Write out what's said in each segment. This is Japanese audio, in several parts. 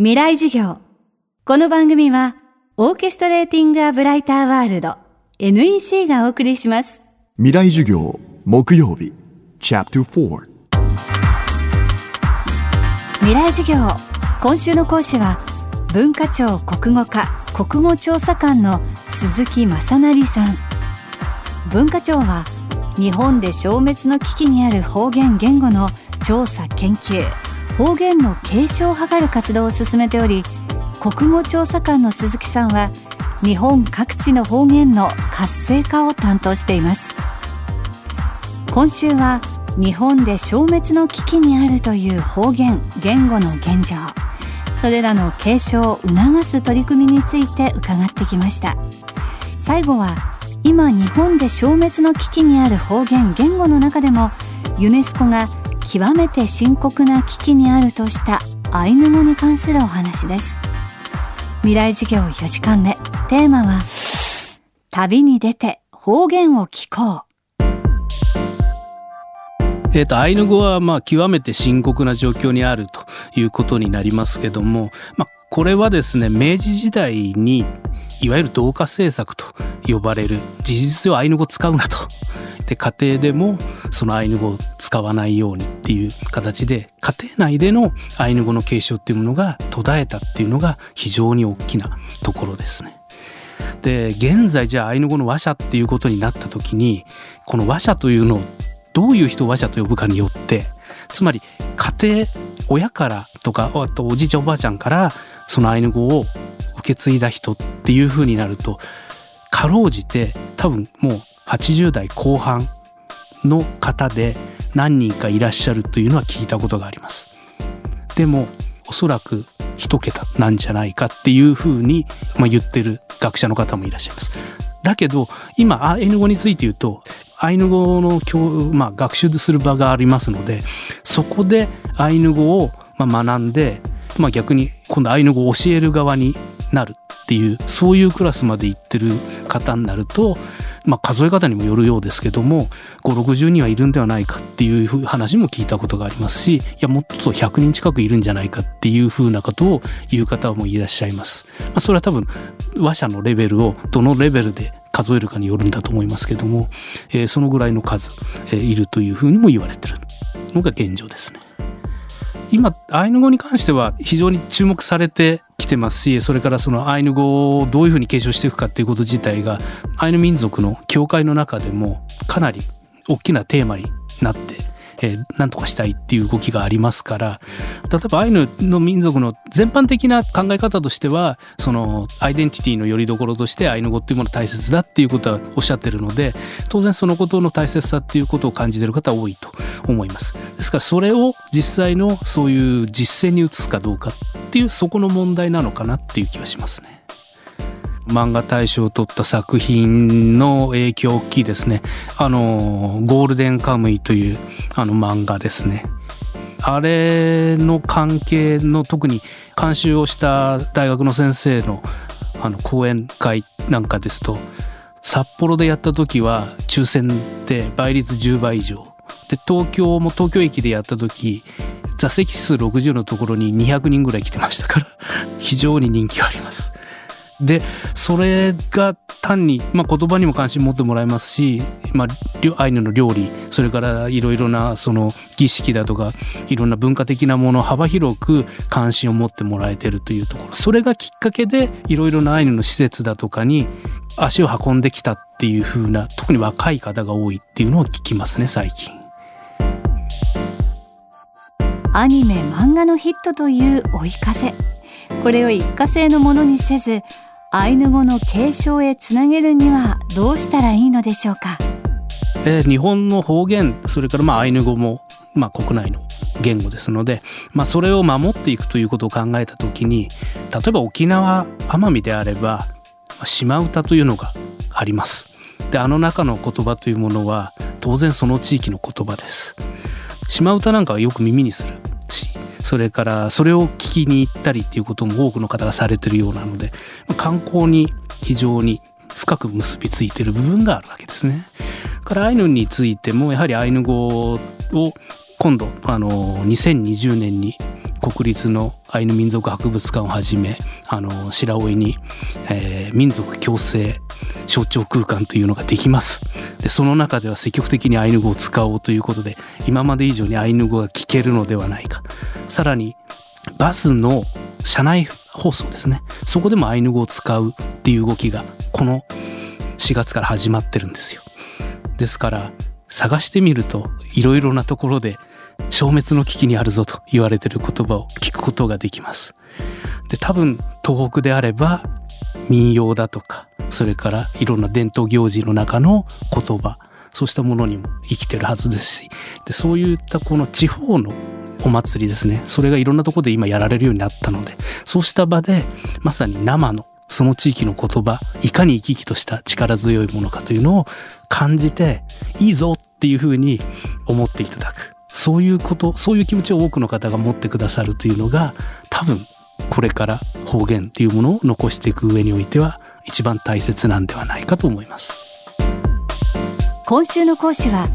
未来授業。この番組は、オーケストレーティング・ア・ブライター・ワールド NEC がお送りします。未来授業木曜日 Chapter 4未来授業。今週の講師は、文化庁国語課国語調査官の鈴木正成さん。文化庁は、日本で消滅の危機にある方言言語の調査研究、方言の継承を図る活動を進めており国語調査官の鈴木さんは日本各地の方言の活性化を担当しています。今週は日本で消滅の危機にあるという方言言語の現状それらの継承を促す取り組みについて伺ってきました。最後は今日本で消滅の危機にある方言言語の中でもユネスコが極めて深刻な危機にあるとしたアイヌ語に関するお話です。未来授業4時間目。テーマは旅に出て方言を聞こう。えっ、とアイヌ語はまあ極めて深刻な状況にあるということになりますけども、まあ、これはですね明治時代にいわゆる同化政策と呼ばれる事実上アイヌ語使うなと。で家庭でもそのアイヌ語を使わないようにっていう形で家庭内でのアイヌ語の継承っていうものが途絶えたっていうのが非常に大きなところですね。で現在じゃあアイヌ語の話者っていうことになった時にこの話者というのをどういう人を話者と呼ぶかによってつまり家庭親からとかあとおじいちゃんおばあちゃんからそのアイヌ語を受け継いだ人っていう風になるとかろうじて多分もう80代後半の方で何人かいらっしゃるというのは聞いたことがあります。でもおそらく一桁なんじゃないかっていうふうに、まあ、言ってる学者の方もいらっしゃいます。だけど今アイヌ語について言うとアイヌ語の教、まあ、学習する場がありますのでそこでアイヌ語をまあ学んで、まあ、逆に今度アイヌ語を教える側になるっていうそういうクラスまで行ってる方になるとまあ、数え方にもよるようですけども560人はいるんではないかっていう話も聞いたことがありますしいやもっと100人近くいるんじゃないかっていうふうなことを言う方もいらっしゃいます。まあ、それは多分話者のレベルをどのレベルで数えるかによるんだと思いますけども、えー、そのぐらいの数、えー、いるというふうにも言われてるのが現状ですね。今アイヌ語に関しては非常に注目されて来てますしそれからそのアイヌ語をどういうふうに継承していくかっていうこと自体がアイヌ民族の教会の中でもかなり大きなテーマになってえ、何とかしたいっていう動きがありますから例えばアイヌの民族の全般的な考え方としてはそのアイデンティティのよりどころとしてアイヌ語っていうもの大切だっていうことはおっしゃってるので当然そのことの大切さっていうことを感じてる方多いと思いますですからそれを実際のそういう実践に移すかどうかっていうそこの問題なのかなっていう気はしますね。漫画大賞を取った作品の影響大きいですね。あの、ゴールデンカムイというあの漫画ですね。あれの関係の特に監修をした大学の先生のあの講演会なんかですと札幌でやった時は抽選で倍率10倍以上で東京も東京駅でやった時座席数60のところに200人ぐらい来てましたから非常に人気があります。でそれが単に、まあ、言葉にも関心持ってもらえますし、まあ、アイヌの料理それからいろいろなその儀式だとかいろんな文化的なもの幅広く関心を持ってもらえてるというところそれがきっかけでいろいろなアイヌの施設だとかに足を運んできたっていう風な特に若い方が多いっていうのを聞きますね最近。アニメ漫画のヒットという追い風これを一過性のものにせずアイヌ語の継承へつなげるにはどうしたらいいのでしょうか、えー、日本の方言それからまあアイヌ語も、まあ、国内の言語ですので、まあ、それを守っていくということを考えた時に例えば沖縄奄美であれば島唄というのがあります。であの中の言葉というものは当然その地域の言葉です。島唄なんかはよく耳にするしそれからそれを聞きに行ったりっていうことも多くの方がされてるようなので観光に非常に深く結びついてる部分があるわけですね。からアイヌについてもやはりアイヌ語を今度あの2020年に国立のアイヌ民族博物館をはじめあの白老に、えー、民族共生象徴空間というのができます。でその中では積極的にアイヌ語を使おうということで今まで以上にアイヌ語が聞けるのではないか。さらにバスの車内放送ですね。そこでもアイヌ語を使うっていう動きがこの4月から始まってるんですよ。ですから探してみるといろいろなところで消滅の危機にあるぞと言われてる言葉を聞くことができます。で多分東北であれば民謡だとかそれからいろんな伝統行事の中の言葉そうしたものにも生きてるはずですしでそういったこの地方のお祭りですねそれがいろんなとこで今やられるようになったのでそうした場でまさに生のその地域の言葉いかに生き生きとした力強いものかというのを感じていいぞっていうふうに思っていただくそういうことそういう気持ちを多くの方が持ってくださるというのが多分これから方言というものを残していく上においては一番大切なんではないかと思います。今週の講師は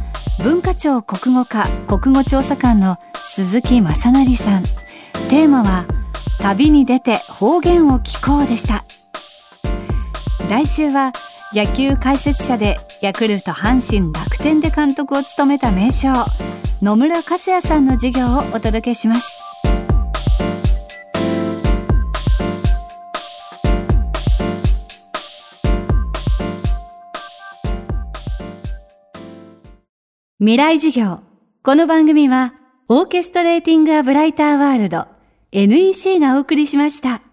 文化庁国語課国語調査官の鈴木正成さん。テーマは旅に出て方言を聞こうでした。来週は野球解説者でヤクルト阪神楽天で監督を務めた名将野村克也さんの授業をお届けします未来授業この番組はオーケストレーティング・ア・ブライター・ワールド NEC がお送りしました。